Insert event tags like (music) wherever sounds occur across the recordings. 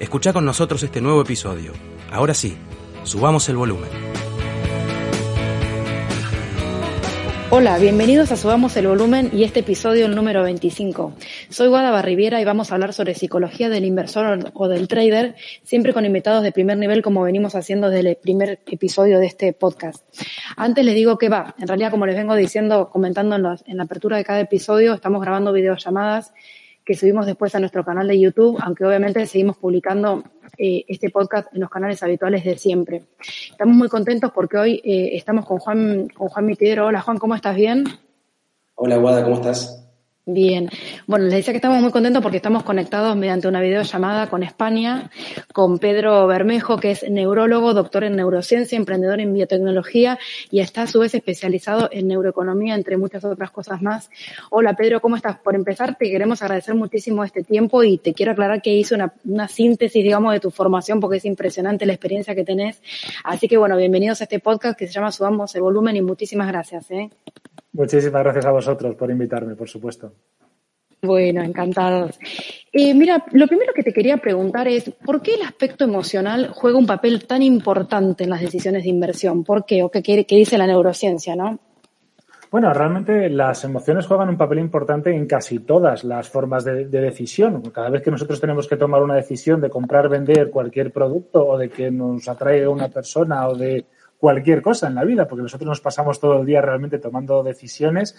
Escucha con nosotros este nuevo episodio. Ahora sí, subamos el volumen. Hola, bienvenidos a Subamos el Volumen y este episodio el número 25. Soy Guada Barriviera y vamos a hablar sobre psicología del inversor o del trader, siempre con invitados de primer nivel como venimos haciendo desde el primer episodio de este podcast. Antes les digo que va, en realidad como les vengo diciendo, comentando en, en la apertura de cada episodio, estamos grabando videollamadas que subimos después a nuestro canal de YouTube, aunque obviamente seguimos publicando eh, este podcast en los canales habituales de siempre. Estamos muy contentos porque hoy eh, estamos con Juan, con Juan Mitidero. Hola Juan, ¿cómo estás? ¿Bien? Hola Guada, ¿cómo estás? Bien. Bueno, les decía que estamos muy contentos porque estamos conectados mediante una videollamada con España, con Pedro Bermejo, que es neurólogo, doctor en neurociencia, emprendedor en biotecnología y está a su vez especializado en neuroeconomía, entre muchas otras cosas más. Hola Pedro, ¿cómo estás? Por empezar, te queremos agradecer muchísimo este tiempo y te quiero aclarar que hice una, una síntesis, digamos, de tu formación porque es impresionante la experiencia que tenés. Así que bueno, bienvenidos a este podcast que se llama Subamos el Volumen y muchísimas gracias. ¿eh? Muchísimas gracias a vosotros por invitarme, por supuesto. Bueno, encantados. Eh, mira, lo primero que te quería preguntar es, ¿por qué el aspecto emocional juega un papel tan importante en las decisiones de inversión? ¿Por qué? ¿O qué, qué dice la neurociencia, no? Bueno, realmente las emociones juegan un papel importante en casi todas las formas de, de, decisión. Cada vez que nosotros tenemos que tomar una decisión de comprar, vender cualquier producto o de que nos atraiga una persona o de cualquier cosa en la vida, porque nosotros nos pasamos todo el día realmente tomando decisiones.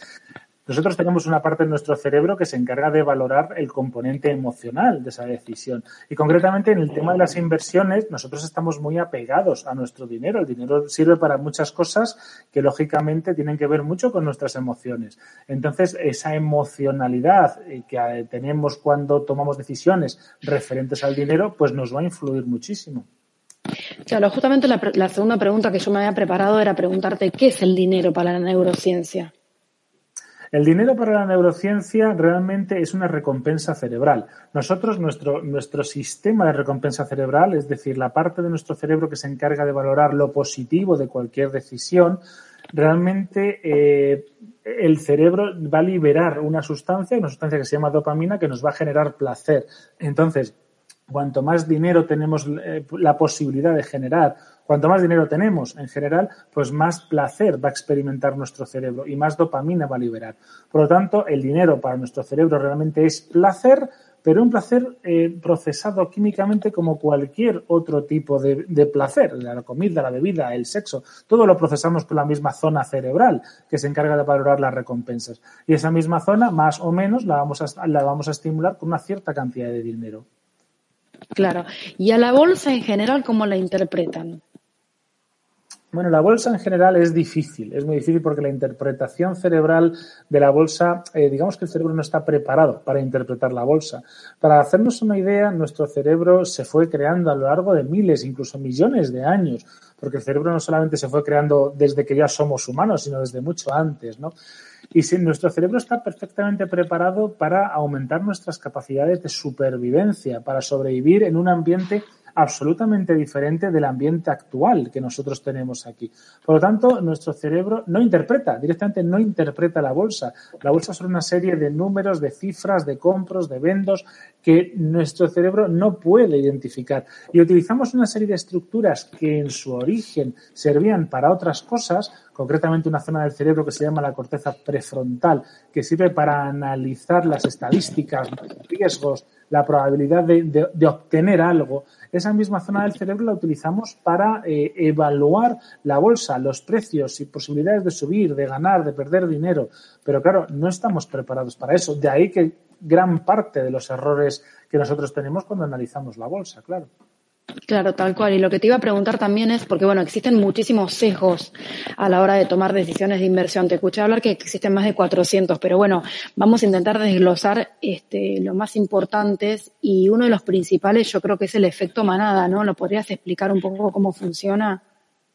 Nosotros tenemos una parte de nuestro cerebro que se encarga de valorar el componente emocional de esa decisión. Y concretamente en el tema de las inversiones, nosotros estamos muy apegados a nuestro dinero. El dinero sirve para muchas cosas que lógicamente tienen que ver mucho con nuestras emociones. Entonces, esa emocionalidad que tenemos cuando tomamos decisiones referentes al dinero, pues nos va a influir muchísimo. Claro, justamente la, la, segunda pregunta que yo me había preparado era preguntarte qué es el dinero para la neurociencia. El dinero para la neurociencia realmente es una recompensa cerebral. Nosotros, nuestro, nuestro sistema de recompensa cerebral, es decir, la parte de nuestro cerebro que se encarga de valorar lo positivo de cualquier decisión, realmente eh, el cerebro va a liberar una sustancia, una sustancia que se llama dopamina, que nos va a generar placer. Entonces, cuanto más dinero tenemos eh, la posibilidad de generar, cuanto más dinero tenemos en general, pues más placer va a experimentar nuestro cerebro y más dopamina va a liberar. Por lo tanto, el dinero para nuestro cerebro realmente es placer, pero un placer eh, procesado químicamente como cualquier otro tipo de, de, placer, la comida, la bebida, el sexo, todo lo procesamos por la misma zona cerebral que se encarga de valorar las recompensas. Y esa misma zona, más o menos, la vamos a, la vamos a estimular con una cierta cantidad de dinero. Claro. ¿Y a la bolsa en general cómo la interpretan? Bueno, la bolsa en general es difícil, es muy difícil porque la interpretación cerebral de la bolsa, eh, digamos que el cerebro no está preparado para interpretar la bolsa. Para hacernos una idea, nuestro cerebro se fue creando a lo largo de miles, incluso millones de años, porque el cerebro no solamente se fue creando desde que ya somos humanos, sino desde mucho antes, ¿no? Y si nuestro cerebro está perfectamente preparado para aumentar nuestras capacidades de supervivencia, para sobrevivir en un ambiente absolutamente diferente del ambiente actual que nosotros tenemos aquí. Por lo tanto, nuestro cerebro no interpreta, directamente no interpreta la bolsa. La bolsa son una serie de números, de cifras, de compros, de vendos que nuestro cerebro no puede identificar. Y utilizamos una serie de estructuras que en su origen servían para otras cosas, concretamente una zona del cerebro que se llama la corteza prefrontal, que sirve para analizar las estadísticas, riesgos, la probabilidad de, obtener algo. Esa misma zona del cerebro la utilizamos para eh, evaluar la bolsa, los precios y posibilidades de subir, de ganar, de perder dinero. Pero claro, no estamos preparados para eso. De ahí que gran parte de los errores que nosotros tenemos cuando analizamos la bolsa, claro. Claro, tal cual. Y lo que te iba a preguntar también es, porque bueno, existen muchísimos sesgos a la hora de tomar decisiones de inversión. Te escuché hablar que existen más de 400, pero bueno, vamos a intentar desglosar este, los más importantes y uno de los principales yo creo que es el efecto manada, ¿no? ¿Lo podrías explicar un poco cómo funciona?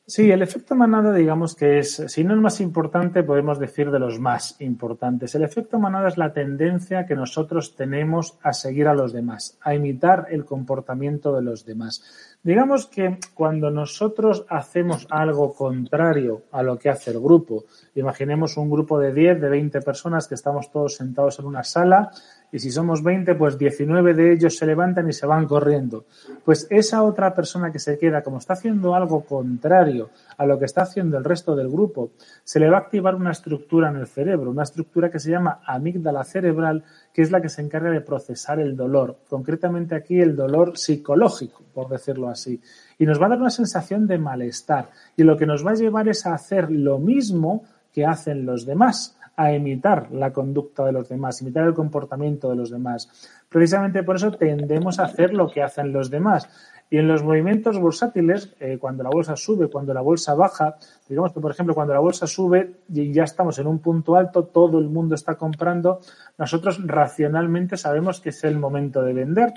Sí, el efecto manada, digamos que es, si no el más importante, podemos decir de los más importantes. El efecto manada es la tendencia que nosotros tenemos a seguir a los demás, a imitar el comportamiento de los demás. Digamos que cuando nosotros hacemos algo contrario a lo que hace el grupo, imaginemos un grupo de 10, de 20 personas que estamos todos sentados en una sala y si somos 20, pues 19 de ellos se levantan y se van corriendo. Pues esa otra persona que se queda, como está haciendo algo contrario a lo que está haciendo el resto del grupo, se le va a activar una estructura en el cerebro, una estructura que se llama amígdala cerebral, que es la que se encarga de procesar el dolor, concretamente aquí el dolor psicológico, por decirlo así. Y nos va a dar una sensación de malestar. Y lo que nos va a llevar es a hacer lo mismo que hacen los demás a imitar la conducta de los demás, imitar el comportamiento de los demás. Precisamente por eso tendemos a hacer lo que hacen los demás. Y en los movimientos bursátiles, eh, cuando la bolsa sube, cuando la bolsa baja, digamos que, por ejemplo, cuando la bolsa sube y ya estamos en un punto alto, todo el mundo está comprando, nosotros racionalmente sabemos que es el momento de vender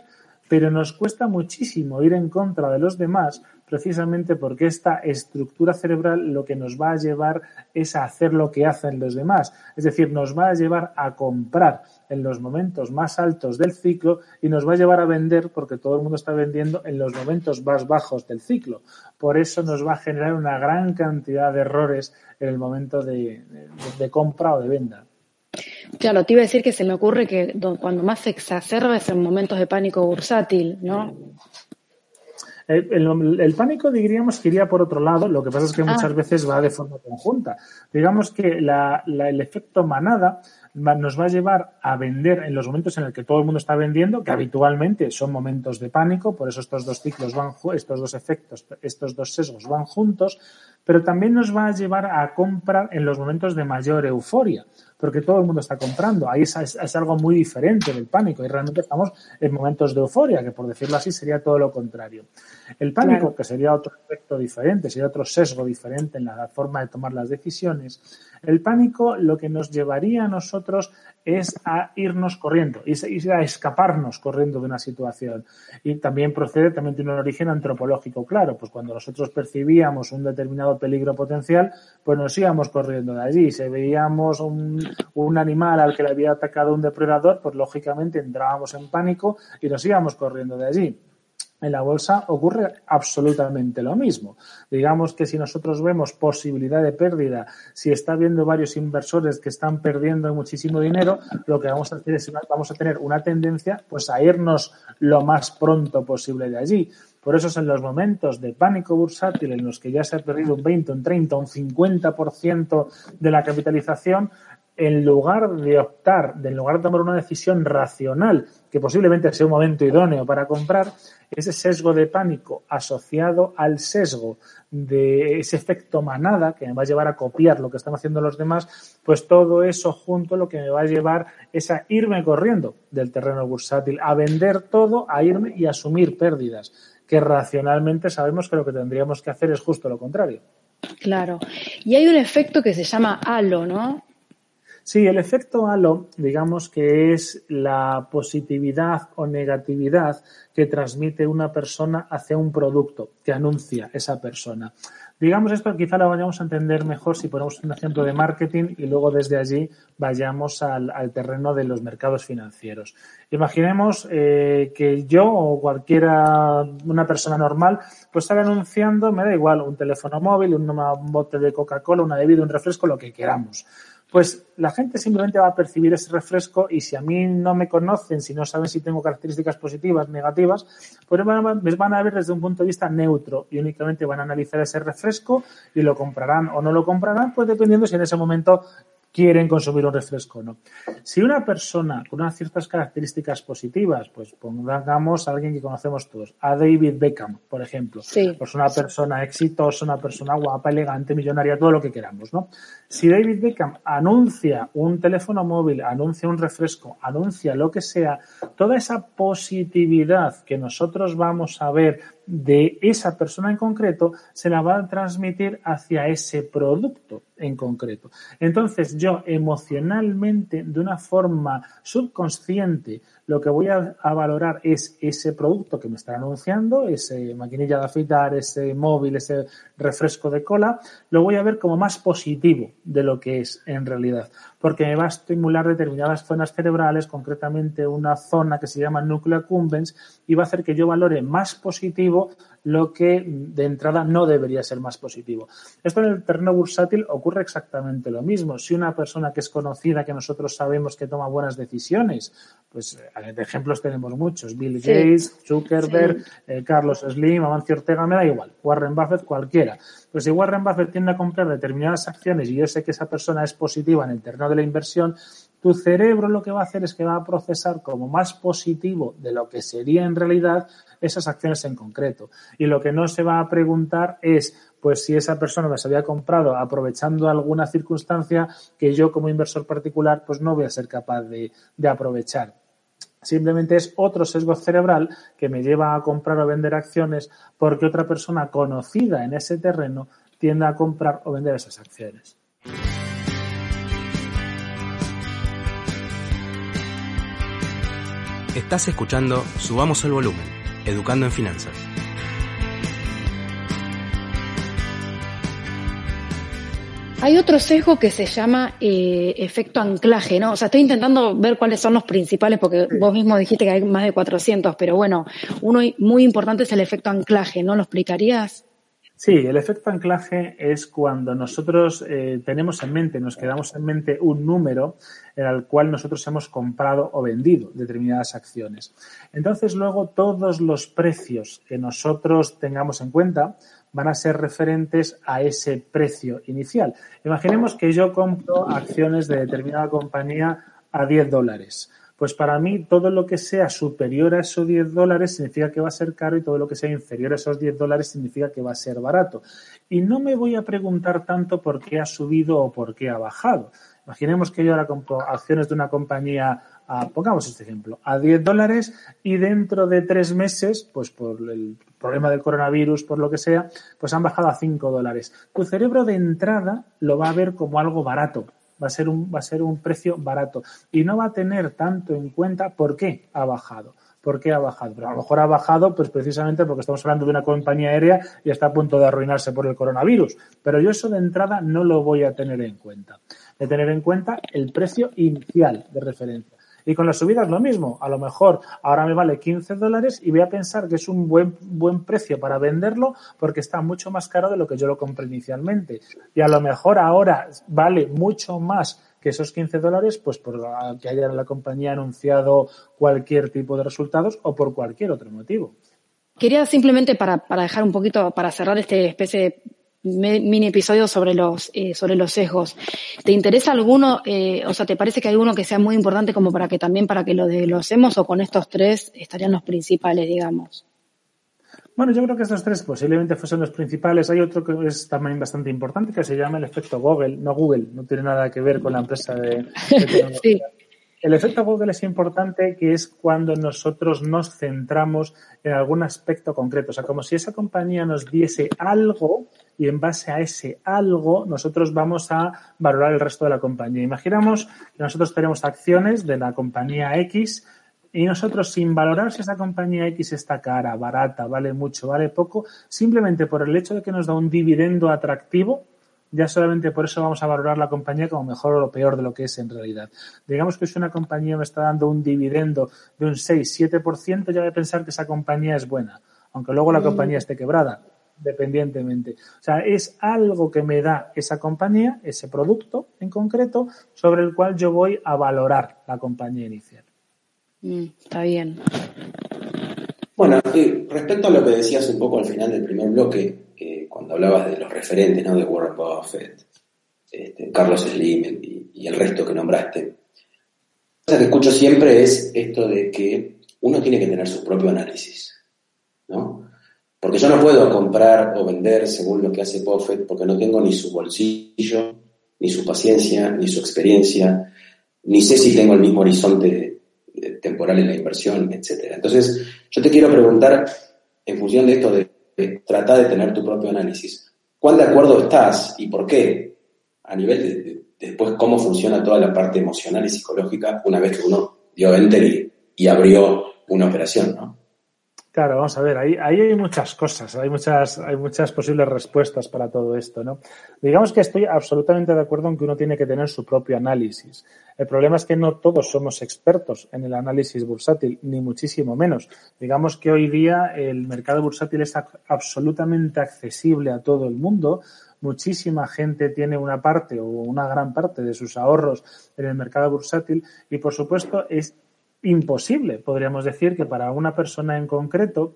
pero nos cuesta muchísimo ir en contra de los demás precisamente porque esta estructura cerebral lo que nos va a llevar es a hacer lo que hacen los demás, es decir, nos va a llevar a comprar en los momentos más altos del ciclo y nos va a llevar a vender porque todo el mundo está vendiendo en los momentos más bajos del ciclo. Por eso nos va a generar una gran cantidad de errores en el momento de, compra o de venta. Claro, te iba a decir que se me ocurre que cuando más se exacerba es en momentos de pánico bursátil, ¿no? El, pánico diríamos que iría por otro lado, lo que pasa es que muchas ah. veces va de forma conjunta. Digamos que el efecto manada nos va a llevar a vender en los momentos en el que todo el mundo está vendiendo, que habitualmente son momentos de pánico, por eso estos dos ciclos van, estos dos efectos, estos dos sesgos van juntos, pero también nos va a llevar a comprar en los momentos de mayor euforia porque todo el mundo está comprando. Ahí es, algo muy diferente del pánico y realmente estamos en momentos de euforia, que por decirlo así sería todo lo contrario. El pánico, que sería otro efecto diferente, sería otro sesgo diferente en la forma de tomar las decisiones, el pánico lo que nos llevaría a nosotros es a irnos corriendo, y a escaparnos corriendo de una situación. Y también procede, también tiene un origen antropológico claro, pues cuando nosotros percibíamos un determinado peligro potencial, pues nos íbamos corriendo de allí. Si veíamos un, un animal al que le había atacado un depredador, pues lógicamente entrábamos en pánico y nos íbamos corriendo de allí. En la bolsa ocurre absolutamente lo mismo. Digamos que si nosotros vemos posibilidad de pérdida, si está habiendo varios inversores que están perdiendo muchísimo dinero, lo que vamos a hacer es vamos a tener una tendencia pues a irnos lo más pronto posible de allí. Por eso es en los momentos de pánico bursátil en los que ya se ha perdido un 20, un 30, un 50% de la capitalización, en lugar de optar, en lugar de tomar una decisión racional, que posiblemente sea un momento idóneo para comprar, ese sesgo de pánico asociado al sesgo de ese efecto manada que me va a llevar a copiar lo que están haciendo los demás, pues todo eso junto lo que me va a llevar es a irme corriendo del terreno bursátil, a vender todo, a irme y asumir pérdidas, que racionalmente sabemos que lo que tendríamos que hacer es justo lo contrario. Claro. Y hay un efecto que se llama halo, ¿no? Sí, el efecto halo, digamos que es la positividad o negatividad que transmite una persona hacia un producto que anuncia esa persona. Digamos esto, quizá lo vayamos a entender mejor si ponemos un ejemplo de marketing y luego desde allí vayamos al, terreno de los mercados financieros. Imaginemos eh, que yo o cualquiera, una persona normal, pues sale anunciando, me da igual, un teléfono móvil, un bote de Coca-Cola, una bebida, un refresco, lo que queramos pues la gente simplemente va a percibir ese refresco y si a mí no me conocen, si no saben si tengo características positivas, negativas, pues me van a ver desde un punto de vista neutro y únicamente van a analizar ese refresco y lo comprarán o no lo comprarán, pues dependiendo si en ese momento quieren consumir un refresco o no. Si una persona con unas ciertas características positivas, pues pongamos a alguien que conocemos todos, a David Beckham, por ejemplo, pues una persona exitosa, una persona guapa, elegante, millonaria, todo lo que queramos, ¿no? Si David Beckham anuncia un teléfono móvil, anuncia un refresco, anuncia lo que sea, toda esa positividad que nosotros vamos a ver de esa persona en concreto se la va a transmitir hacia ese producto en concreto. Entonces yo emocionalmente, de una forma subconsciente, lo que voy a, valorar es ese producto que me está anunciando, ese maquinilla de afeitar, ese móvil, ese refresco de cola, lo voy a ver como más positivo de lo que es en realidad, porque me va a estimular determinadas zonas cerebrales, concretamente una zona que se llama núcleo accumbens, y va a hacer que yo valore más positivo lo que de entrada no debería ser más positivo. Esto en el terreno bursátil ocurre exactamente lo mismo. Si una persona que es conocida, que nosotros sabemos que toma buenas decisiones, pues eh, de ejemplos tenemos muchos, Bill Gates, Zuckerberg, eh, Carlos Slim, Amancio Ortega, me da igual, Warren Buffett, cualquiera. Pues si Warren Buffett tiende a comprar determinadas acciones y yo sé que esa persona es positiva en el terreno de la inversión, tu cerebro lo que va a hacer es que va a procesar como más positivo de lo que sería en realidad esas acciones en concreto. Y lo que no se va a preguntar es, pues si esa persona me se había comprado aprovechando alguna circunstancia que yo como inversor particular pues no voy a ser capaz de, de aprovechar. Simplemente es otro sesgo cerebral que me lleva a comprar o vender acciones porque otra persona conocida en ese terreno tiende a comprar o vender esas acciones. Estás escuchando Subamos el Volumen Educando en Finanzas. Hay otro sesgo que se llama eh, efecto anclaje, ¿no? O sea, estoy intentando ver cuáles son los principales, porque vos mismo dijiste que hay más de 400, pero bueno, uno muy importante es el efecto anclaje, ¿no? ¿Lo explicarías? Sí, el efecto anclaje es cuando nosotros eh, tenemos en mente, nos quedamos en mente un número en el cual nosotros hemos comprado o vendido determinadas acciones. Entonces, luego todos los precios que nosotros tengamos en cuenta van a ser referentes a ese precio inicial. Imaginemos que yo compro acciones de determinada compañía a 10 dólares. Pues para mí todo lo que sea superior a esos 10 dólares significa que va a ser caro y todo lo que sea inferior a esos 10 dólares significa que va a ser barato. Y no me voy a preguntar tanto por qué ha subido o por qué ha bajado. Imaginemos que yo ahora compro acciones de una compañía, a, pongamos este ejemplo, a 10 dólares y dentro de tres meses, pues por el problema del coronavirus, por lo que sea, pues han bajado a 5 dólares. Tu cerebro de entrada lo va a ver como algo barato, va a ser un, va a ser un precio barato y no va a tener tanto en cuenta por qué ha bajado. ¿Por qué ha bajado? Pero a lo mejor ha bajado pues precisamente porque estamos hablando de una compañía aérea y está a punto de arruinarse por el coronavirus. Pero yo eso de entrada no lo voy a tener en cuenta. De tener en cuenta el precio inicial de referencia. Y con las subidas lo mismo. A lo mejor ahora me vale 15 dólares y voy a pensar que es un buen, buen precio para venderlo porque está mucho más caro de lo que yo lo compré inicialmente. Y a lo mejor ahora vale mucho más que esos 15 dólares, pues por que haya la compañía anunciado cualquier tipo de resultados o por cualquier otro motivo. Quería simplemente para, para dejar un poquito, para cerrar este especie mini episodio sobre los, eh, sobre los sesgos. ¿Te interesa alguno, eh, o sea, te parece que hay uno que sea muy importante como para que también para que lo desglosemos o con estos tres estarían los principales, digamos? Bueno, yo creo que estos tres posiblemente fuesen los principales. Hay otro que es también bastante importante que se llama el efecto Google, no Google, no tiene nada que ver con la empresa de, (laughs) sí. El efecto Google es importante que es cuando nosotros nos centramos en algún aspecto concreto. O sea, como si esa compañía nos diese algo y en base a ese algo nosotros vamos a valorar el resto de la compañía. Imaginamos que nosotros tenemos acciones de la compañía X y nosotros sin valorar si esa compañía X está cara, barata, vale mucho, vale poco, simplemente por el hecho de que nos da un dividendo atractivo, ya solamente por eso vamos a valorar la compañía como mejor o lo peor de lo que es en realidad. Digamos que si una compañía me está dando un dividendo de un 6-7%, ya voy a pensar que esa compañía es buena, aunque luego la mm. compañía esté quebrada, dependientemente. O sea, es algo que me da esa compañía, ese producto en concreto, sobre el cual yo voy a valorar la compañía inicial. Mm, está bien. Bueno, respecto a lo que decías un poco al final del primer bloque, cuando hablabas de los referentes, ¿no? De Warren Buffett, este, Carlos Slim y, el resto que nombraste. Lo que escucho siempre es esto de que uno tiene que tener su propio análisis, ¿no? Porque yo no puedo comprar o vender según lo que hace Buffett porque no tengo ni su bolsillo, ni su paciencia, ni su experiencia, ni sé si tengo el mismo horizonte temporal en la inversión, etc. Entonces, yo te quiero preguntar, en función de esto de trata de tener tu propio análisis. ¿Cuán de acuerdo estás y por qué? A nivel de, después cómo funciona toda la parte emocional y psicológica una vez que uno dio enter y, y abrió una operación, ¿no? Claro, vamos a ver, ahí, ahí, hay muchas cosas, hay muchas, hay muchas posibles respuestas para todo esto, ¿no? Digamos que estoy absolutamente de acuerdo en que uno tiene que tener su propio análisis. El problema es que no todos somos expertos en el análisis bursátil, ni muchísimo menos. Digamos que hoy día el mercado bursátil es absolutamente accesible a todo el mundo, muchísima gente tiene una parte o una gran parte de sus ahorros en el mercado bursátil y por supuesto es imposible, podríamos decir, que para una persona en concreto,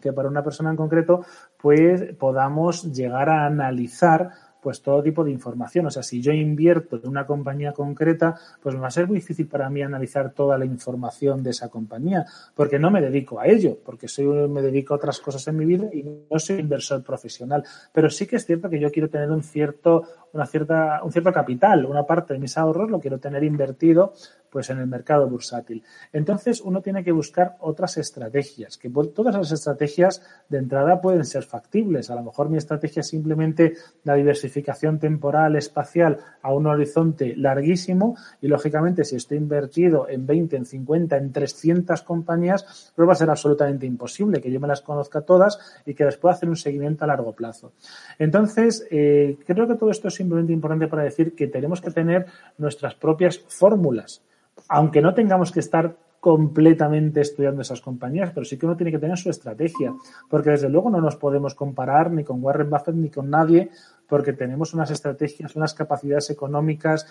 que para una persona en concreto, pues podamos llegar a analizar pues todo tipo de información. O sea, si yo invierto en una compañía concreta, pues me va a ser muy difícil para mí analizar toda la información de esa compañía, porque no me dedico a ello, porque soy, me dedico a otras cosas en mi vida y no soy inversor profesional. Pero sí que es cierto que yo quiero tener un cierto, una cierta, un cierto capital, una parte de mis ahorros lo quiero tener invertido pues en el mercado bursátil. Entonces uno tiene que buscar otras estrategias, que todas las estrategias de entrada pueden ser factibles. A lo mejor mi estrategia es simplemente la diversificación temporal, espacial a un horizonte larguísimo y lógicamente si estoy invertido en 20, en 50, en 300 compañías, pues va a ser absolutamente imposible que yo me las conozca todas y que les pueda hacer un seguimiento a largo plazo. Entonces, eh, creo que todo esto es simplemente importante para decir que tenemos que tener nuestras propias fórmulas aunque no tengamos que estar completamente estudiando esas compañías, pero sí que uno tiene que tener su estrategia, porque desde luego no nos podemos comparar ni con Warren Buffett ni con nadie, porque tenemos unas estrategias, unas capacidades económicas,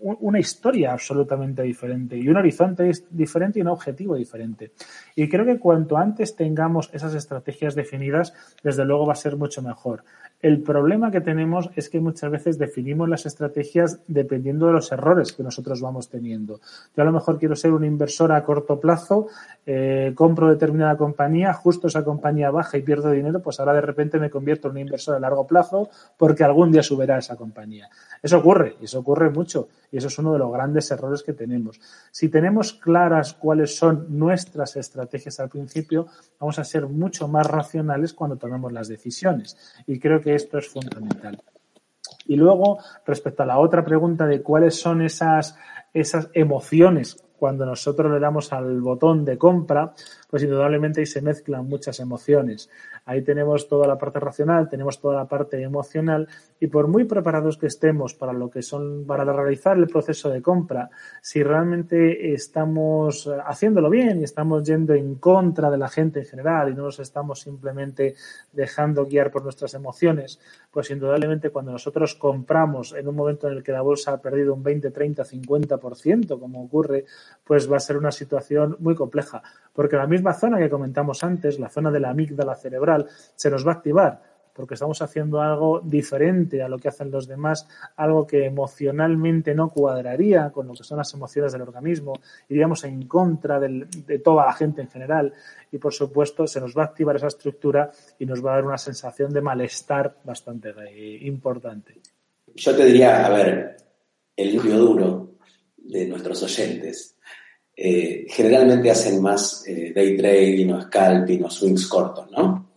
una historia absolutamente diferente y un horizonte diferente y un objetivo diferente. Y creo que cuanto antes tengamos esas estrategias definidas, desde luego va a ser mucho mejor. El problema que tenemos es que muchas veces definimos las estrategias dependiendo de los errores que nosotros vamos teniendo. Yo a lo mejor quiero ser un inversor a corto plazo, eh, compro determinada compañía, justo esa compañía baja y pierdo dinero, pues ahora de repente me convierto en un inversor a largo plazo porque algún día subirá esa compañía. Eso ocurre, y eso ocurre mucho, y eso es uno de los grandes errores que tenemos. Si tenemos claras cuáles son nuestras estrategias al principio, vamos a ser mucho más racionales cuando tomemos las decisiones. Y creo que esto es fundamental. Y luego, respecto a la otra pregunta de cuáles son esas, esas emociones cuando nosotros le damos al botón de compra, pues indudablemente ahí se mezclan muchas emociones. Ahí tenemos toda la parte racional, tenemos toda la parte emocional y por muy preparados que estemos para lo que son, para realizar el proceso de compra, si realmente estamos haciéndolo bien y estamos yendo en contra de la gente en general y no nos estamos simplemente dejando guiar por nuestras emociones, pues indudablemente cuando nosotros compramos en un momento en el que la bolsa ha perdido un 20, 30, 50%, como ocurre, pues va a ser una situación muy compleja, porque misma zona que comentamos antes, la zona de la amígdala cerebral, se nos va a activar porque estamos haciendo algo diferente a lo que hacen los demás, algo que emocionalmente no cuadraría con lo que son las emociones del organismo, iríamos en contra de toda la gente en general y por supuesto se nos va a activar esa estructura y nos va a dar una sensación de malestar bastante eh, importante. Yo te diría, a ver, el núcleo duro de nuestros oyentes eh, generalmente hacen más eh, day trading o scalping o swings cortos, ¿no?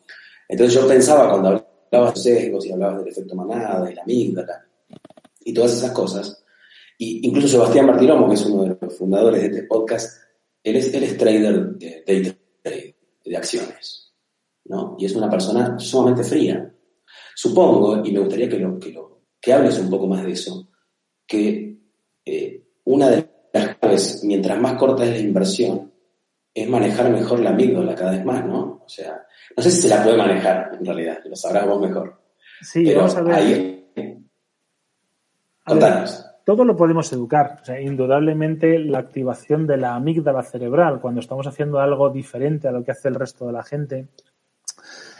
Entonces yo pensaba cuando hablabas de sesgos y hablabas del efecto manada y la amígdala y todas esas cosas, y incluso Sebastián Martiromo, que es uno de los fundadores de este podcast, él es, él es trader de day trade, de acciones, ¿no? Y es una persona sumamente fría. Supongo, y me gustaría que, lo, que, lo, que hables un poco más de eso, que eh, una de las claves, mientras más corta es la inversión, es manejar mejor la amígdala cada vez más, ¿no? O sea, no sé si se la puede manejar, en realidad, lo sabrás vos mejor. Sí, vamos a ver. Ahí... Contanos. todo lo podemos educar. O sea, indudablemente la activación de la amígdala cerebral cuando estamos haciendo algo diferente a lo que hace el resto de la gente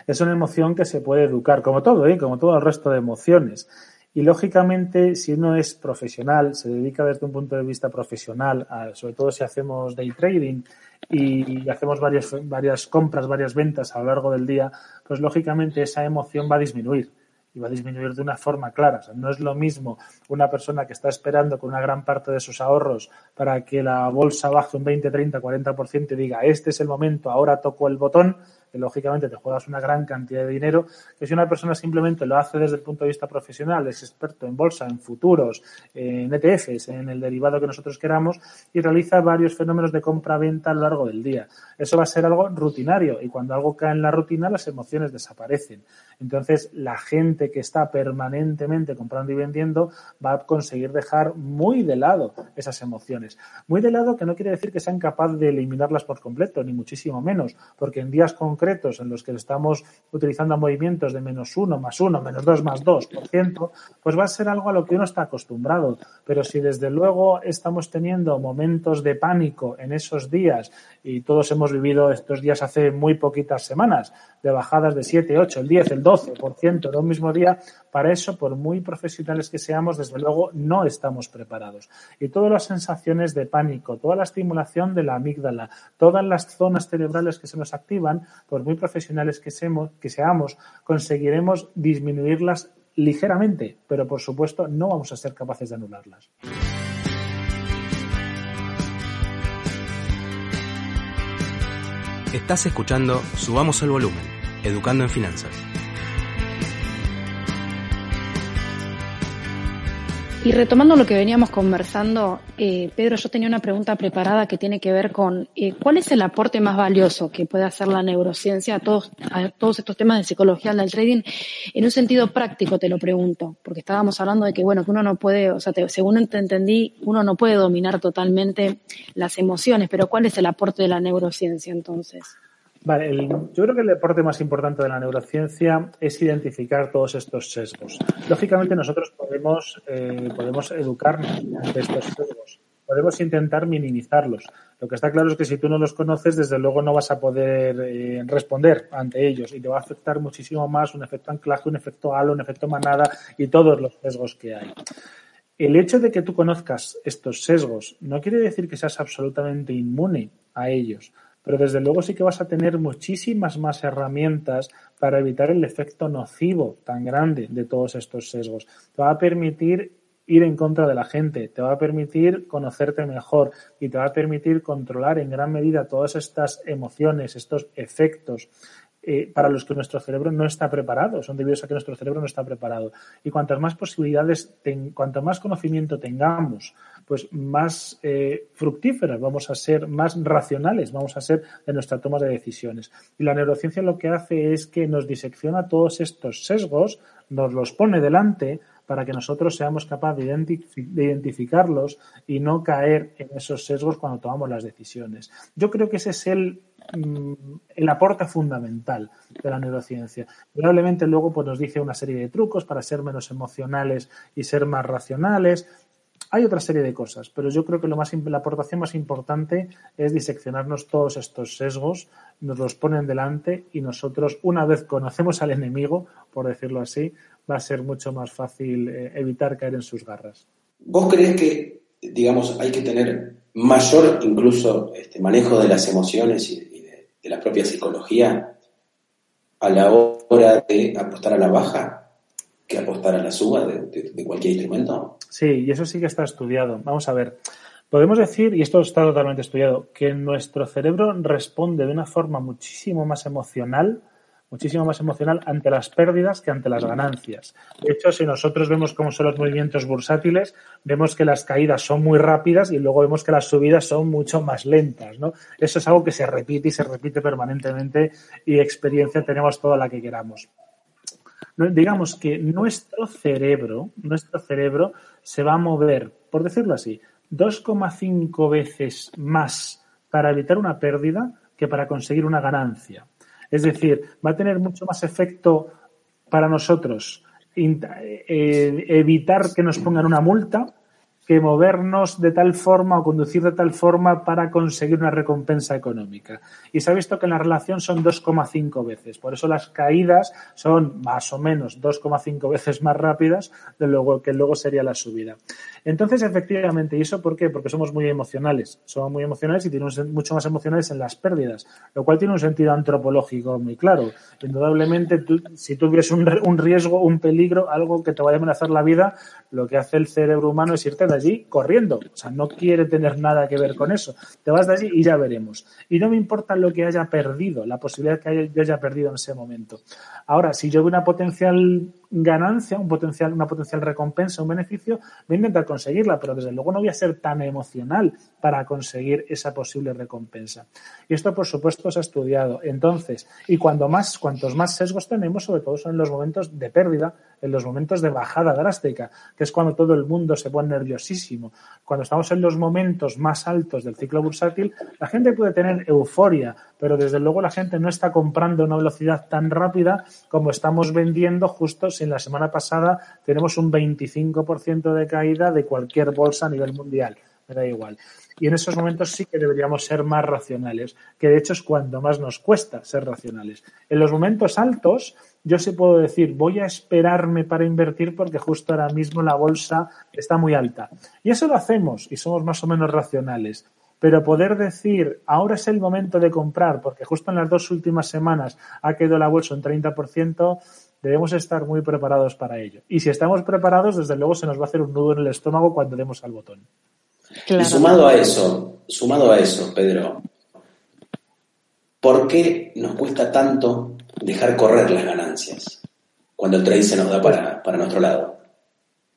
es una emoción que se puede educar, como todo, ¿eh? como todo el resto de emociones. Y lógicamente, si uno es profesional, se dedica desde un punto de vista profesional, sobre todo si hacemos day trading y hacemos varias, varias compras, varias ventas a lo largo del día, pues lógicamente esa emoción va a disminuir y va a disminuir de una forma clara. no es lo mismo una persona que está esperando con una gran parte de sus ahorros para que la bolsa baje un 20, 30, 40% y diga, este es el momento, ahora toco el botón, que lógicamente te juegas una gran cantidad de dinero, que si una persona simplemente lo hace desde el punto de vista profesional, es experto en bolsa, en futuros, en ETFs, en el derivado que nosotros queramos, y realiza varios fenómenos de compra-venta a lo largo del día. Eso va a ser algo rutinario, y cuando algo cae en la rutina, las emociones desaparecen. Entonces, la gente que está permanentemente comprando y vendiendo va a conseguir dejar muy de lado esas emociones. Muy de lado que no quiere decir que sean capaces de eliminarlas por completo, ni muchísimo menos, porque en días con concretos en los que estamos utilizando movimientos de menos uno, más uno, menos dos, más dos por ciento, pues va a ser algo a lo que uno está acostumbrado. Pero si desde luego estamos teniendo momentos de pánico en esos días, y todos hemos vivido estos días hace muy poquitas semanas, de bajadas de 7, 8, el 10, el 12% de un mismo día, para eso, por muy profesionales que seamos, desde luego no estamos preparados. Y todas las sensaciones de pánico, toda la estimulación de la amígdala, todas las zonas cerebrales que se nos activan, por muy profesionales que, seamos, que seamos, conseguiremos disminuirlas ligeramente, pero por supuesto no vamos a ser capaces de anularlas. Estás escuchando Subamos el Volumen, Educando en Finanzas. Y retomando lo que veníamos conversando, eh, Pedro, yo tenía una pregunta preparada que tiene que ver con eh, cuál es el aporte más valioso que puede hacer la neurociencia a todos, a todos estos temas de psicología del trading. En un sentido práctico te lo pregunto, porque estábamos hablando de que, bueno, que uno no puede, o sea, según te entendí, uno no puede dominar totalmente las emociones, pero ¿cuál es el aporte de la neurociencia entonces? Vale, yo creo que el deporte más importante de la neurociencia es identificar todos estos sesgos. Lógicamente nosotros podemos, eh, podemos educarnos de estos sesgos, podemos intentar minimizarlos. Lo que está claro es que si tú no los conoces, desde luego no vas a poder eh, responder ante ellos y te va a afectar muchísimo más un efecto anclaje, un efecto halo, un efecto manada y todos los sesgos que hay. El hecho de que tú conozcas estos sesgos no quiere decir que seas absolutamente inmune a ellos pero desde luego sí que vas a tener muchísimas más herramientas para evitar el efecto nocivo tan grande de todos estos sesgos. Te va a permitir ir en contra de la gente, te va a permitir conocerte mejor y te va a permitir controlar en gran medida todas estas emociones, estos efectos eh, para los que nuestro cerebro no está preparado, son debidos a que nuestro cerebro no está preparado. Y cuantas más posibilidades, cuanto más conocimiento tengamos, pues más eh, fructíferas vamos a ser, más racionales vamos a ser de nuestra toma de decisiones. Y la neurociencia lo que hace es que nos disecciona todos estos sesgos, nos los pone delante para que nosotros seamos capaces de, identificarlos y no caer en esos sesgos cuando tomamos las decisiones. Yo creo que ese es el Mm, el aporte fundamental de la neurociencia. Probablemente luego pues, nos dice una serie de trucos para ser menos emocionales y ser más racionales. Hay otra serie de cosas, pero yo creo que lo más, la aportación más importante es diseccionarnos todos estos sesgos, nos los ponen delante y nosotros, una vez conocemos al enemigo, por decirlo así, va a ser mucho más fácil eh, evitar caer en sus garras. ¿Vos crees que, digamos, hay que tener mayor incluso este, manejo de las emociones y, de la propia psicología a la hora de apostar a la baja que apostar a la suba de, cualquier instrumento? Sí, y eso sí que está estudiado. Vamos a ver. Podemos decir, y esto está totalmente estudiado, que nuestro cerebro responde de una forma muchísimo más emocional muchísimo más emocional ante las pérdidas que ante las ganancias. De hecho, si nosotros vemos cómo son los movimientos bursátiles, vemos que las caídas son muy rápidas y luego vemos que las subidas son mucho más lentas, ¿no? Eso es algo que se repite y se repite permanentemente y experiencia tenemos toda la que queramos. Digamos que nuestro cerebro, nuestro cerebro se va a mover, por decirlo así, 2,5 veces más para evitar una pérdida que para conseguir una ganancia. Es decir, va a tener mucho más efecto para nosotros eh, evitar que nos pongan una multa que movernos de tal forma o conducir de tal forma para conseguir una recompensa económica. Y se ha visto que en la relación son 2,5 veces. Por eso las caídas son más o menos 2,5 veces más rápidas de lo que luego sería la subida. Entonces, efectivamente, ¿y eso por qué? Porque somos muy emocionales. Somos muy emocionales y tenemos mucho más emocionales en las pérdidas, lo cual tiene un sentido antropológico muy claro. Indudablemente, si tú ves un, un riesgo, un peligro, algo que te vaya a amenazar la vida, lo que hace el cerebro humano es irte allí corriendo. O sea, no quiere tener nada que ver con eso. Te vas de allí y ya veremos. Y no me importa lo que haya perdido, la posibilidad que haya, yo haya perdido en ese momento. Ahora, si yo veo una potencial ganancia, un potencial, una potencial recompensa, un beneficio, voy a intentar conseguirla, pero desde luego no voy a ser tan emocional para conseguir esa posible recompensa. Y esto, por supuesto, se ha estudiado. Entonces, y cuando más, cuantos más sesgos tenemos, sobre todo son en los momentos de pérdida, en los momentos de bajada drástica, que es cuando todo el mundo se pone nerviosísimo. Cuando estamos en los momentos más altos del ciclo bursátil, la gente puede tener euforia, pero desde luego la gente no está comprando a una velocidad tan rápida como estamos vendiendo justo en la semana pasada tenemos un 25% de caída de cualquier bolsa a nivel mundial. Me da igual. Y en esos momentos sí que deberíamos ser más racionales, que de hecho es cuando más nos cuesta ser racionales. En los momentos altos, yo sí puedo decir, voy a esperarme para invertir porque justo ahora mismo la bolsa está muy alta. Y eso lo hacemos y somos más o menos racionales. Pero poder decir, ahora es el momento de comprar, porque justo en las dos últimas semanas ha quedado la bolsa un 30%, debemos estar muy preparados para ello. Y si estamos preparados, desde luego se nos va a hacer un nudo en el estómago cuando demos al botón. Y sumado a eso, sumado a eso, Pedro, ¿por qué nos cuesta tanto dejar correr las ganancias cuando el trade se nos da para, para nuestro lado?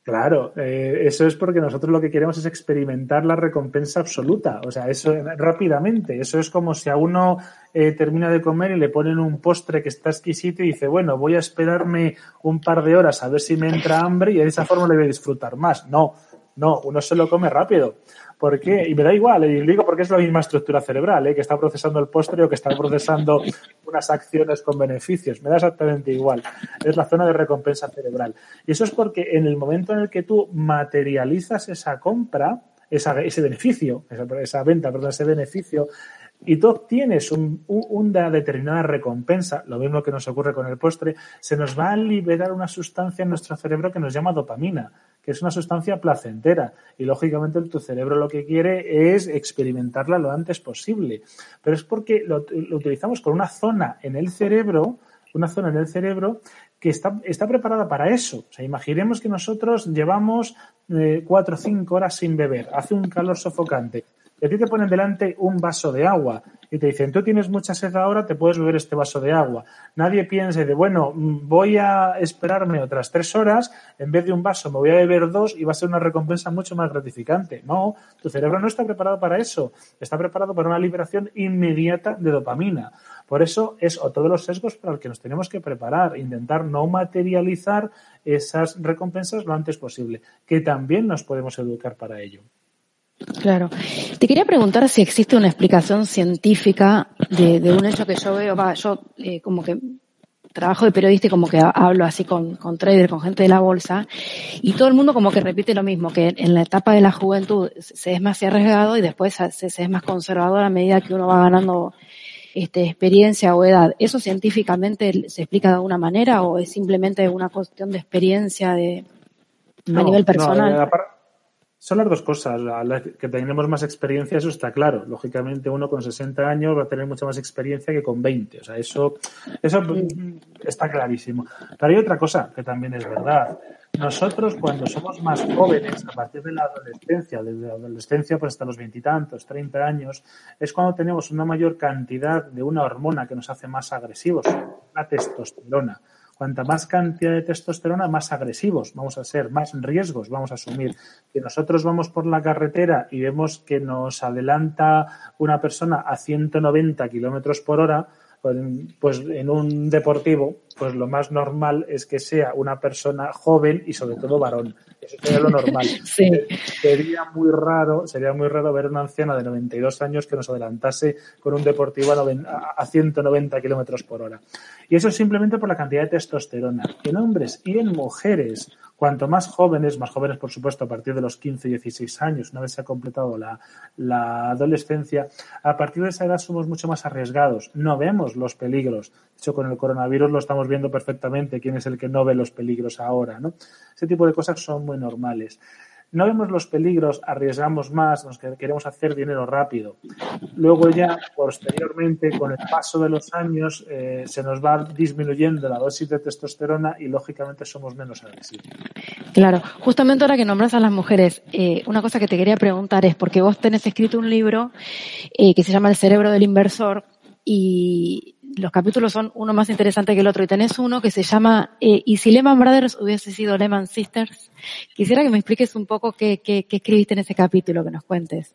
Claro, eh, eso es porque nosotros lo que queremos es experimentar la recompensa absoluta, o sea, eso rápidamente. Eso es como si a uno eh, termina de comer y le ponen un postre que está exquisito y dice, bueno, voy a esperarme un par de horas a ver si me entra hambre y de esa forma le voy a disfrutar más. No, no, uno se lo come rápido. ¿Por qué? Y me da igual, y digo porque es la misma estructura cerebral, ¿eh? que está procesando el postre o que está procesando unas acciones con beneficios. Me da exactamente igual. Es la zona de recompensa cerebral. Y eso es porque en el momento en el que tú materializas esa compra, ese beneficio, esa, esa venta, perdón, ese beneficio, y tú obtienes una determinada recompensa, lo mismo que nos ocurre con el postre, se nos va a liberar una sustancia en nuestro cerebro que nos llama dopamina, que es una sustancia placentera. Y lógicamente tu cerebro lo que quiere es experimentarla lo antes posible. Pero es porque lo, utilizamos con una zona en el cerebro, una zona en el cerebro que está, está preparada para eso. O sea, imaginemos que nosotros llevamos eh, cuatro o cinco horas sin beber, hace un calor sofocante y a ti te ponen delante un vaso de agua y te dicen, tú tienes mucha sed ahora, te puedes beber este vaso de agua. Nadie piense de, bueno, mm, voy a esperarme otras tres horas, en vez de un vaso me voy a beber dos y va a ser una recompensa mucho más gratificante. No, tu cerebro no está preparado para eso, está preparado para una liberación inmediata de dopamina. Por eso es otro de los sesgos para el que nos tenemos que preparar, intentar no materializar esas recompensas lo antes posible, que también nos podemos educar para ello. Claro. Te quería preguntar si existe una explicación científica de, un hecho que yo veo, va, yo eh, como que trabajo de periodista y como que hablo así con, con traders, con gente de la bolsa, y todo el mundo como que repite lo mismo, que en la etapa de la juventud se es más arriesgado y después se, es más conservador a medida que uno va ganando este, experiencia o edad. ¿Eso científicamente se explica de alguna manera o es simplemente una cuestión de experiencia de, a nivel personal? No, son las dos cosas. que tenemos más experiencia, eso está claro. Lógicamente, uno con 60 años va a tener mucha más experiencia que con 20. O sea, eso, eso está clarísimo. Pero hay otra cosa que también es verdad. Nosotros, cuando somos más jóvenes, a partir de la adolescencia, desde la adolescencia pues hasta los veintitantos, treinta años, es cuando tenemos una mayor cantidad de una hormona que nos hace más agresivos, la testosterona. Cuanta más cantidad de testosterona, más agresivos vamos a ser, más riesgos vamos a asumir. Que nosotros vamos por la carretera y vemos que nos adelanta una persona a 190 kilómetros por hora, pues, pues en un deportivo, pues lo más normal es que sea una persona joven y sobre todo varón. Eso sería lo normal. (laughs) Sí. Sería muy raro, sería muy raro ver una anciana de 92 años que nos adelantase con un deportivo a, a a 190 kilómetros por hora. Y eso es simplemente por la cantidad de testosterona. En hombres y en mujeres, cuanto más jóvenes, más jóvenes por supuesto a partir de los 15 y 16 años, una vez se ha completado la, la adolescencia, a partir de esa edad somos mucho más arriesgados. No vemos los peligros. De hecho, con el coronavirus lo estamos viendo perfectamente. ¿Quién es el que no ve los peligros ahora? ¿no? Ese tipo de cosas son muy normales. No vemos los peligros, arriesgamos más, nos que- queremos hacer dinero rápido. Luego ya, posteriormente, con el paso de los años, eh, se nos va disminuyendo la dosis de testosterona y, lógicamente, somos menos agresivos. Claro, justamente ahora que nombras a las mujeres, eh, una cosa que te quería preguntar es, porque vos tenés escrito un libro eh, que se llama El cerebro del inversor y los capítulos son uno más interesante que el otro y tenés uno que se llama eh, ¿Y si Lehman Brothers hubiese sido Lehman Sisters? Quisiera que me expliques un poco qué, qué, qué escribiste en ese capítulo, que nos cuentes.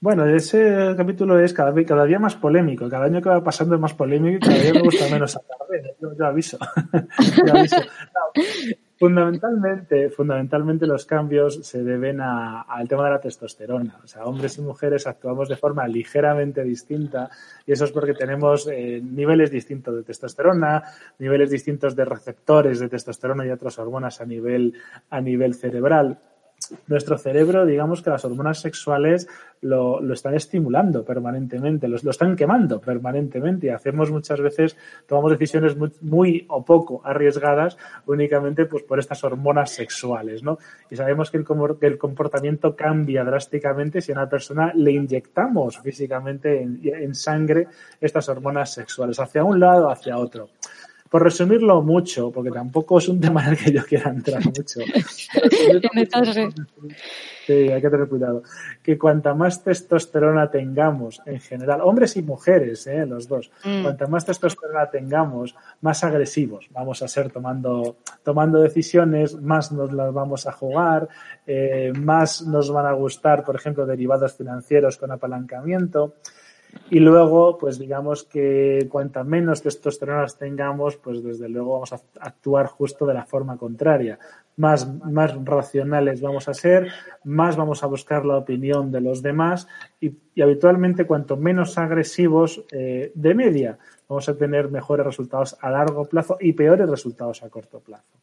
Bueno, ese capítulo es cada, cada día más polémico. Cada año que va pasando es más polémico y cada día me gusta menos sacar Yo, yo aviso. (laughs) Yo aviso. No, (laughs) fundamentalmente, fundamentalmente los cambios se deben al tema de la testosterona. O sea, hombres y mujeres actuamos de forma ligeramente distinta y eso es porque tenemos eh, niveles distintos de testosterona, niveles distintos de receptores de testosterona y otras hormonas a nivel, a nivel cerebral nuestro cerebro, digamos que las hormonas sexuales lo, lo están estimulando permanentemente, lo, lo están quemando permanentemente y hacemos muchas veces, tomamos decisiones muy, o poco arriesgadas únicamente pues por estas hormonas sexuales, ¿no? Y sabemos que el, comor- que el comportamiento cambia drásticamente si a una persona le inyectamos físicamente en, en sangre estas hormonas sexuales, hacia un lado o hacia otro. Por resumirlo mucho, porque tampoco es un tema en el que yo quiera entrar mucho. (laughs) Sí, hay que tener cuidado. Que cuanta más testosterona tengamos en general, hombres y mujeres, ¿eh? los dos, Mm. cuanta más testosterona tengamos, más agresivos vamos a ser tomando, tomando decisiones, más nos las vamos a jugar, eh, más nos van a gustar, por ejemplo, derivados financieros con apalancamiento. Y luego, pues digamos que cuanta menos testosteronas tengamos, pues desde luego vamos a actuar justo de la forma contraria. Más, más racionales vamos a ser, más vamos a buscar la opinión de los demás y, y habitualmente cuanto menos agresivos eh, de media vamos a tener mejores resultados a largo plazo y peores resultados a corto plazo.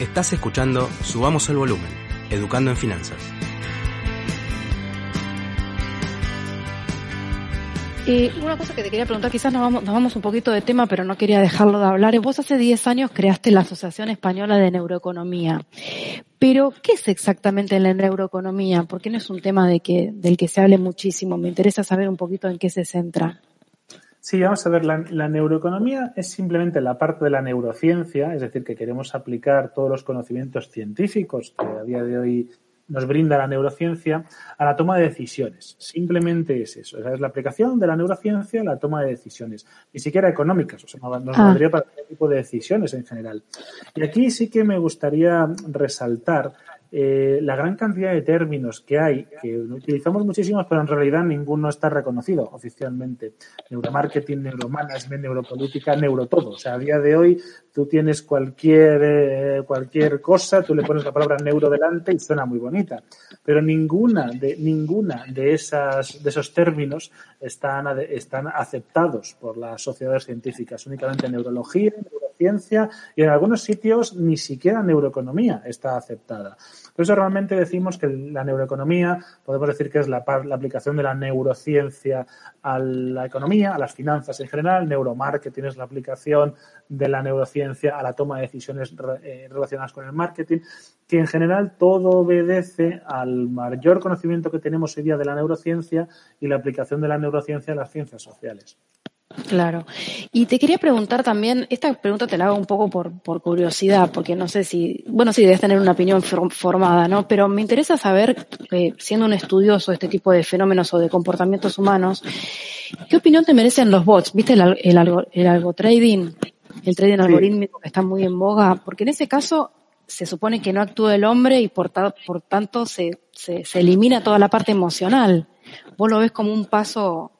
Estás escuchando Subamos el Volumen, Educando en Finanzas. Eh, una cosa que te quería preguntar, quizás nos vamos, un poquito de tema, pero no quería dejarlo de hablar. Vos hace 10 años creaste la Asociación Española de Neuroeconomía. Pero, ¿qué es exactamente la neuroeconomía? Porque no es un tema del que se hable muchísimo. Me interesa saber un poquito en qué se centra. Sí, vamos a ver, la, la, neuroeconomía es simplemente la parte de la neurociencia, es decir, que queremos aplicar todos los conocimientos científicos que a día de hoy nos brinda la neurociencia a la toma de decisiones. Simplemente es eso, es la aplicación de la neurociencia a la toma de decisiones, ni siquiera económicas, o sea, nos ah. valdría para todo tipo de decisiones en general. Y aquí sí que me gustaría resaltar eh, la gran cantidad de términos que hay, que utilizamos muchísimos, pero en realidad ninguno está reconocido oficialmente. Neuromarketing, neuromanagement, neuropolítica, neurotodo. O sea, a día de hoy tú tienes cualquier, eh, cualquier cosa, tú le pones la palabra neuro delante y suena muy bonita. Pero ninguna de, ninguna de, esas, de esos términos están, están aceptados por las sociedades científicas. Únicamente neurología, neurociencia y en algunos sitios ni siquiera neuroeconomía está aceptada. Por eso realmente decimos que la neuroeconomía, podemos decir que es la, aplicación de la neurociencia a la economía, a las finanzas en general, neuromarketing es la aplicación de la neurociencia a la toma de decisiones eh, relacionadas con el marketing, que en general todo obedece al mayor conocimiento que tenemos hoy día de la neurociencia y la aplicación de la neurociencia a las ciencias sociales. Claro. Y te quería preguntar también, esta pregunta te la hago un poco por, por curiosidad, porque no sé si, bueno, sí, debes tener una opinión formada, ¿no? Pero me interesa saber, eh, siendo un estudioso de este tipo de fenómenos o de comportamientos humanos, ¿qué opinión te merecen los bots? ¿Viste el, el, algo, el algo trading? El trading algorítmico que está muy en boga, porque en ese caso se supone que no actúa el hombre y por, por tanto se, se, se elimina toda la parte emocional. ¿Vos lo ves como un paso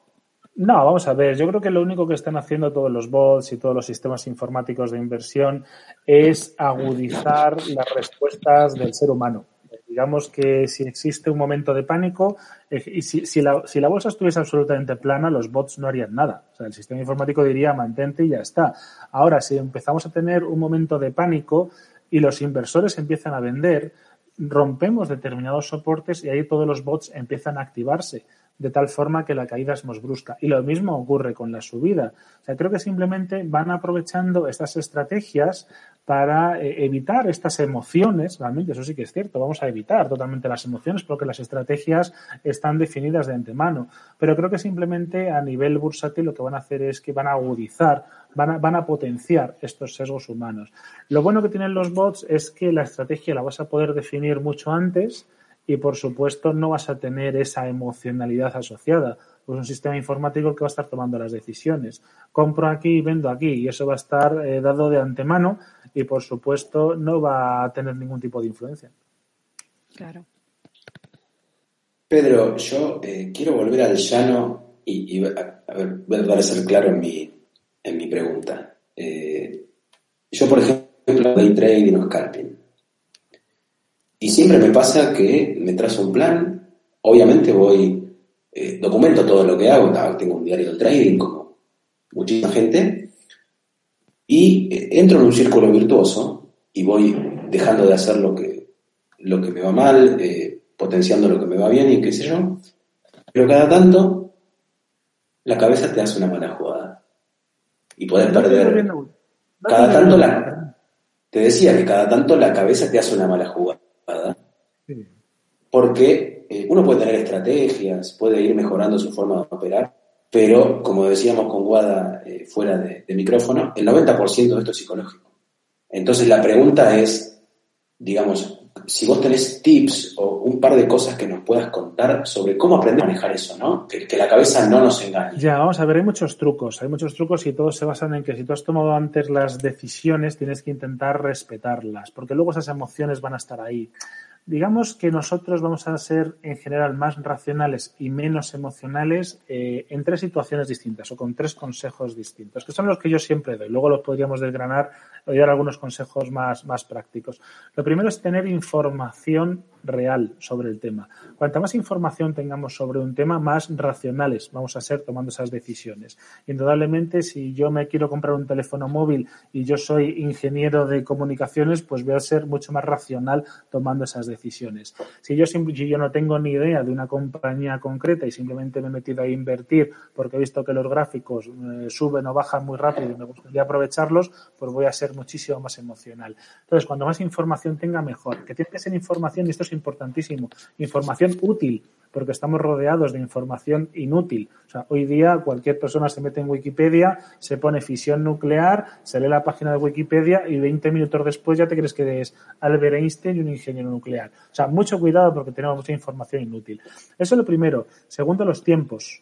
no, vamos a ver, yo creo que lo único que están haciendo todos los bots y todos los sistemas informáticos de inversión es agudizar las respuestas del ser humano. Digamos que si existe un momento de pánico eh, y si, si, la, si la bolsa estuviese absolutamente plana, los bots no harían nada. O sea, el sistema informático diría mantente y ya está. Ahora, si empezamos a tener un momento de pánico y los inversores empiezan a vender, rompemos determinados soportes y ahí todos los bots empiezan a activarse de tal forma que la caída es más brusca. Y lo mismo ocurre con la subida. O sea, creo que simplemente van aprovechando estas estrategias para eh, evitar estas emociones, realmente eso sí que es cierto, vamos a evitar totalmente las emociones porque las estrategias están definidas de antemano, pero creo que simplemente a nivel bursátil lo que van a hacer es que van a agudizar, van a, van a potenciar estos sesgos humanos. Lo bueno que tienen los bots es que la estrategia la vas a poder definir mucho antes, y por supuesto no vas a tener esa emocionalidad asociada. Pues un sistema informático que va a estar tomando las decisiones. Compro aquí y vendo aquí y eso va a estar eh, dado de antemano y por supuesto no va a tener ningún tipo de influencia. Claro. Pedro, yo eh, quiero volver al llano y, a, ver, voy a tratar de ser claro en mi, en mi pregunta. Eh, yo, por ejemplo, day trading o scalping. Y siempre me pasa que me trazo un plan, obviamente voy, eh, documento todo lo que hago, tengo un diario de trading como muchísima gente, y eh, entro en un círculo virtuoso y voy dejando de hacer lo que, lo que me va mal, eh, potenciando lo que me va bien y qué sé yo, pero cada tanto la cabeza te hace una mala jugada. Y puedes perder. Cada tanto la, te decía que cada tanto la cabeza te hace una mala jugada porque eh, uno puede tener estrategias, puede ir mejorando su forma de operar, pero como decíamos con Guada eh, fuera de, de, micrófono, el 90% de esto es psicológico. Entonces la pregunta es, digamos, si vos tenés tips o un par de cosas que nos puedas contar sobre cómo aprender a manejar eso, ¿no? Que, la cabeza no nos engañe. Ya, vamos a ver, hay muchos trucos, hay muchos trucos y todos se basan en que si tú has tomado antes las decisiones, tienes que intentar respetarlas, porque luego esas emociones van a estar ahí. Digamos que nosotros vamos a ser en general más racionales y menos emocionales eh, en tres situaciones distintas o con tres consejos distintos, que son los que yo siempre doy. Luego los podríamos desgranar y dar algunos consejos más, más prácticos. Lo primero es tener información real sobre el tema. Cuanta más información tengamos sobre un tema, más racionales vamos a ser tomando esas decisiones. Indudablemente, si yo me quiero comprar un teléfono móvil y yo soy ingeniero de comunicaciones, pues voy a ser mucho más racional tomando esas decisiones. Si yo, si yo no tengo ni idea de una compañía concreta y simplemente me he metido a invertir porque he visto que los gráficos eh, suben o bajan muy rápido y me gustaría aprovecharlos, pues voy a ser muchísimo más emocional. Entonces, cuando más información tenga, mejor. Que tiene que ser información, y esto es importantísimo. Información útil, porque estamos rodeados de información inútil. O sea, hoy día cualquier persona se mete en Wikipedia, se pone fisión nuclear, se lee la página de Wikipedia y 20 minutos después ya te crees que eres Albert Einstein y un ingeniero nuclear. O sea, mucho cuidado porque tenemos mucha información inútil. Eso es lo primero. Segundo, los tiempos.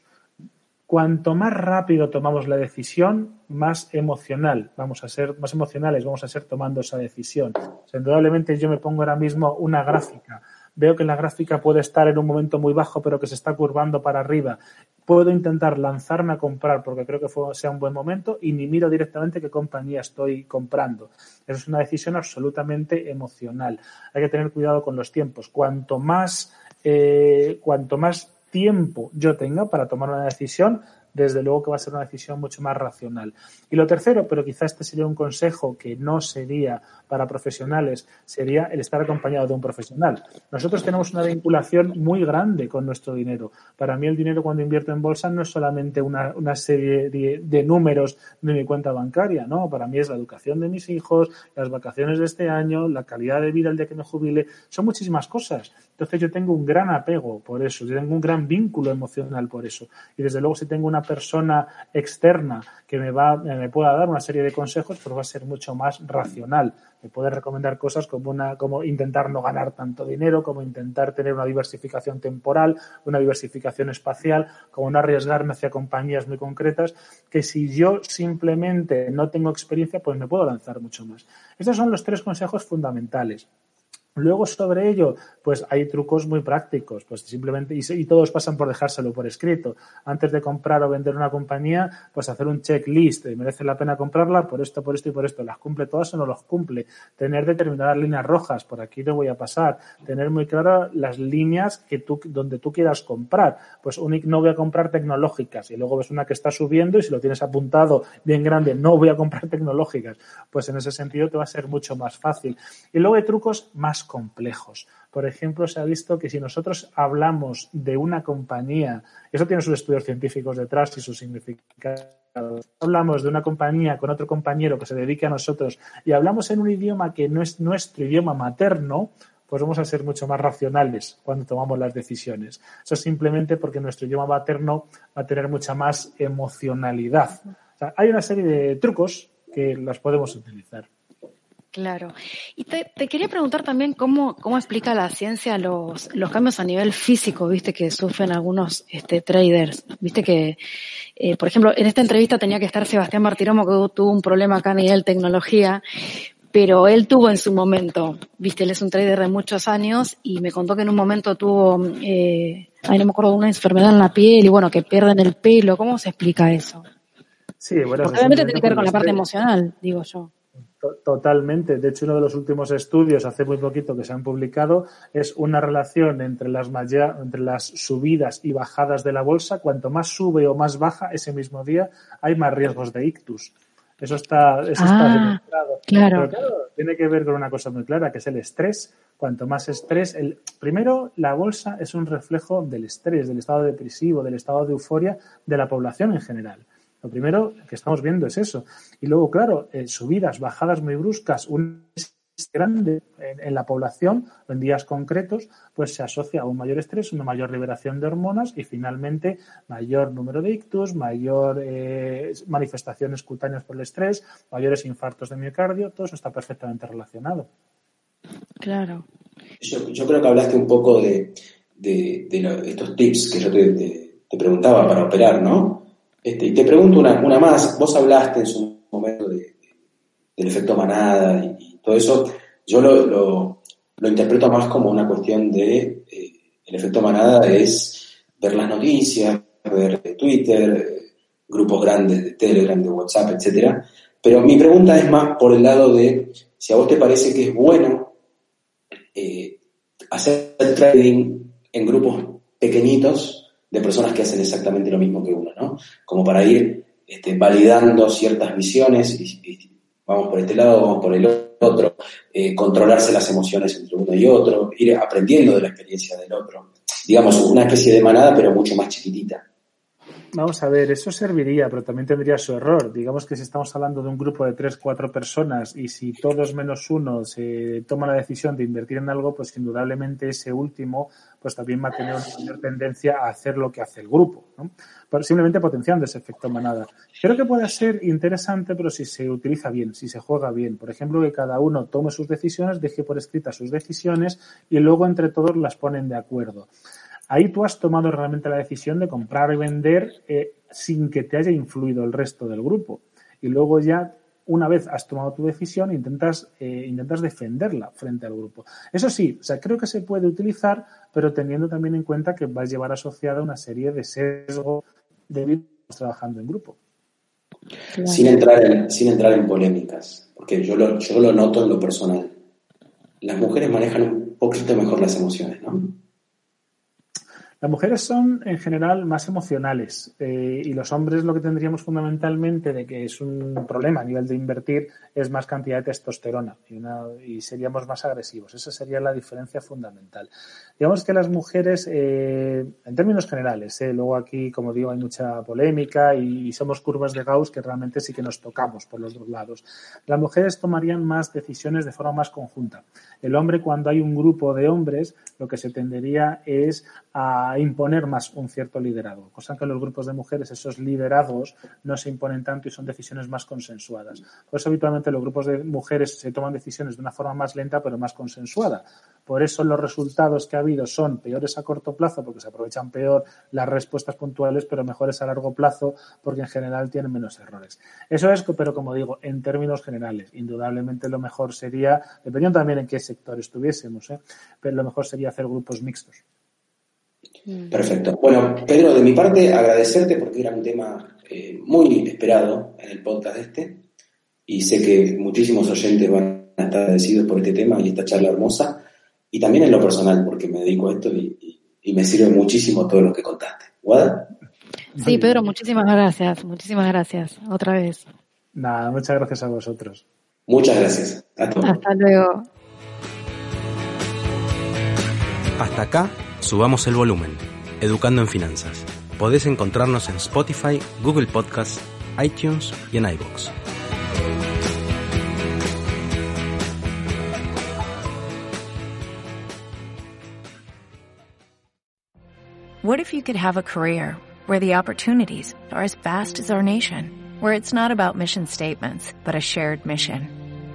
Cuanto más rápido tomamos la decisión, más emocional vamos a ser, más emocionales vamos a ser tomando esa decisión. indudablemente yo me pongo ahora mismo una gráfica. Veo que la gráfica puede estar en un momento muy bajo, pero que se está curvando para arriba. Puedo intentar lanzarme a comprar porque creo que sea un buen momento y ni miro directamente qué compañía estoy comprando. Eso es una decisión absolutamente emocional. Hay que tener cuidado con los tiempos. Cuanto más, eh, cuanto más tiempo yo tenga para tomar una decisión, desde luego que va a ser una decisión mucho más racional. Y lo tercero, pero quizá este sería un consejo que no sería para profesionales, sería el estar acompañado de un profesional. Nosotros tenemos una vinculación muy grande con nuestro dinero. Para mí el dinero cuando invierto en bolsa no es solamente una, una serie de, de, números de mi cuenta bancaria, ¿no? Para mí es la educación de mis hijos, las vacaciones de este año, la calidad de vida el día que me jubile, son muchísimas cosas. Entonces yo tengo un gran apego por eso, yo tengo un gran vínculo emocional por eso. Y desde luego si tengo una persona externa que me, va, me pueda dar una serie de consejos, pues va a ser mucho más racional. Me puede recomendar cosas como, una, como intentar no ganar tanto dinero, como intentar tener una diversificación temporal, una diversificación espacial, como no arriesgarme hacia compañías muy concretas, que si yo simplemente no tengo experiencia, pues me puedo lanzar mucho más. Estos son los tres consejos fundamentales. Luego sobre ello, pues hay trucos muy prácticos, pues simplemente, y, todos pasan por dejárselo por escrito. Antes de comprar o vender una compañía, pues hacer un checklist, merece la pena comprarla por esto, por esto y por esto. ¿Las cumple todas o no las cumple? Tener determinadas líneas rojas, por aquí no voy a pasar. Tener muy claras las líneas que tú, donde tú quieras comprar. Pues no voy a comprar tecnológicas y luego ves una que está subiendo y si lo tienes apuntado bien grande, no voy a comprar tecnológicas. Pues en ese sentido te va a ser mucho más fácil. Y luego hay trucos más complejos. Por ejemplo, se ha visto que si nosotros hablamos de una compañía, eso tiene sus estudios científicos detrás y su significado. Hablamos de una compañía con otro compañero que se dedique a nosotros y hablamos en un idioma que no es nuestro idioma materno, pues vamos a ser mucho más racionales cuando tomamos las decisiones. Eso simplemente porque nuestro idioma materno va a tener mucha más emocionalidad. hay una serie de trucos que las podemos utilizar. Claro. Y te, quería preguntar también cómo, cómo explica la ciencia los, los cambios a nivel físico, viste, que sufren algunos este, traders. Viste que, eh, por ejemplo, en esta entrevista tenía que estar Sebastián Martiromo, que tuvo un problema acá a nivel tecnología, pero él tuvo en su momento, viste, él es un trader de muchos años y me contó que en un momento tuvo, eh, ay, no me acuerdo, una enfermedad en la piel y bueno, que pierden el pelo. ¿Cómo se explica eso? Sí, bueno. obviamente tiene que ver con la parte emocional, digo yo. Totalmente. De hecho, uno de los últimos estudios, hace muy poquito que se han publicado, es una relación entre las, entre las subidas y bajadas de la bolsa. Cuanto más sube o más baja ese mismo día, hay más riesgos de ictus. Eso está, eso está ah, demostrado. Claro. Pero claro, tiene que ver con una cosa muy clara, que es el estrés. Cuanto más estrés, el, primero, la bolsa es un reflejo del estrés, del estado depresivo, del estado de euforia de la población en general. Lo primero que estamos viendo es eso. Y luego, claro, eh, subidas, bajadas muy bruscas, un grande en, la población en días concretos, pues se asocia a un mayor estrés, una mayor liberación de hormonas y finalmente mayor número de ictus, mayor eh, manifestaciones cutáneas por el estrés, mayores infartos de miocardio, todo eso está perfectamente relacionado. Claro. Yo, creo que hablaste un poco de, estos tips que yo te preguntaba para operar, ¿no? Este, y te pregunto una, una, más, vos hablaste en su momento del efecto manada y, todo eso, yo lo, lo, interpreto más como una cuestión de, eh, el efecto manada es ver las noticias, ver Twitter, grupos grandes de Telegram, de WhatsApp, etcétera. Pero mi pregunta es más por el lado de si a vos te parece que es bueno eh, hacer trading en grupos pequeñitos de personas que hacen exactamente lo mismo que uno, ¿no? Como para ir este, validando ciertas visiones y, vamos por este lado, vamos por el otro, eh, controlarse las emociones entre uno y otro, ir aprendiendo de la experiencia del otro. Digamos, una especie de manada, pero mucho más chiquitita. Vamos a ver, eso serviría, pero también tendría su error. Digamos que si estamos hablando de un grupo de tres, cuatro personas y si todos menos uno se toma la decisión de invertir en algo, pues indudablemente ese último pues también va a tener una mayor tendencia a hacer lo que hace el grupo, ¿no? simplemente potenciando ese efecto manada. Creo que puede ser interesante, pero si se utiliza bien, si se juega bien. Por ejemplo, que cada uno tome sus decisiones, deje por escrita sus decisiones y luego entre todos las ponen de acuerdo ahí tú has tomado realmente la decisión de comprar y vender eh, sin que te haya influido el resto del grupo. Y luego ya, una vez has tomado tu decisión, intentas, eh, intentas defenderla frente al grupo. Eso sí, o sea, creo que se puede utilizar, pero teniendo también en cuenta que va a llevar asociada una serie de sesgos de trabajando en grupo. Sin entrar en, sin entrar en polémicas, porque yo lo, yo lo noto en lo personal. Las mujeres manejan un poquito mejor las emociones, ¿no? Las mujeres son en general más emocionales eh, y los hombres lo que tendríamos fundamentalmente de que es un problema a nivel de invertir es más cantidad de testosterona y, seríamos más agresivos. Esa sería la diferencia fundamental. Digamos que las mujeres, eh, en términos generales, eh, luego aquí, como digo, hay mucha polémica y, somos curvas de Gauss que realmente sí que nos tocamos por los dos lados. Las mujeres tomarían más decisiones de forma más conjunta. El hombre, cuando hay un grupo de hombres, lo que se tendería es a a imponer más un cierto liderazgo, cosa que en los grupos de mujeres esos liderazgos no se imponen tanto y son decisiones más consensuadas. Por eso habitualmente los grupos de mujeres se toman decisiones de una forma más lenta pero más consensuada. Por eso los resultados que ha habido son peores a corto plazo porque se aprovechan peor las respuestas puntuales, pero mejores a largo plazo porque en general tienen menos errores. Eso es, pero como digo, en términos generales, indudablemente lo mejor sería, dependiendo también en qué sector estuviésemos, ¿eh? pero lo mejor sería hacer grupos mixtos. Mm. Perfecto. Bueno, Pedro, de mi parte, agradecerte porque era un tema eh, muy esperado en el podcast este y sé que muchísimos oyentes van a estar agradecidos por este tema y esta charla hermosa y también en lo personal porque me dedico a esto y, me sirve muchísimo todo lo que contaste. ¿Guada? Sí, Pedro, muchísimas gracias, muchísimas gracias, otra vez. Nada, muchas gracias a vosotros. Muchas gracias. Hasta luego. Hasta acá, subamos el volumen. Educando en Finanzas. Podés encontrarnos en Spotify, Google Podcasts, iTunes y en iBox. What if you could have a career where the opportunities are as vast as our nation, where it's not about mission statements, but a shared mission?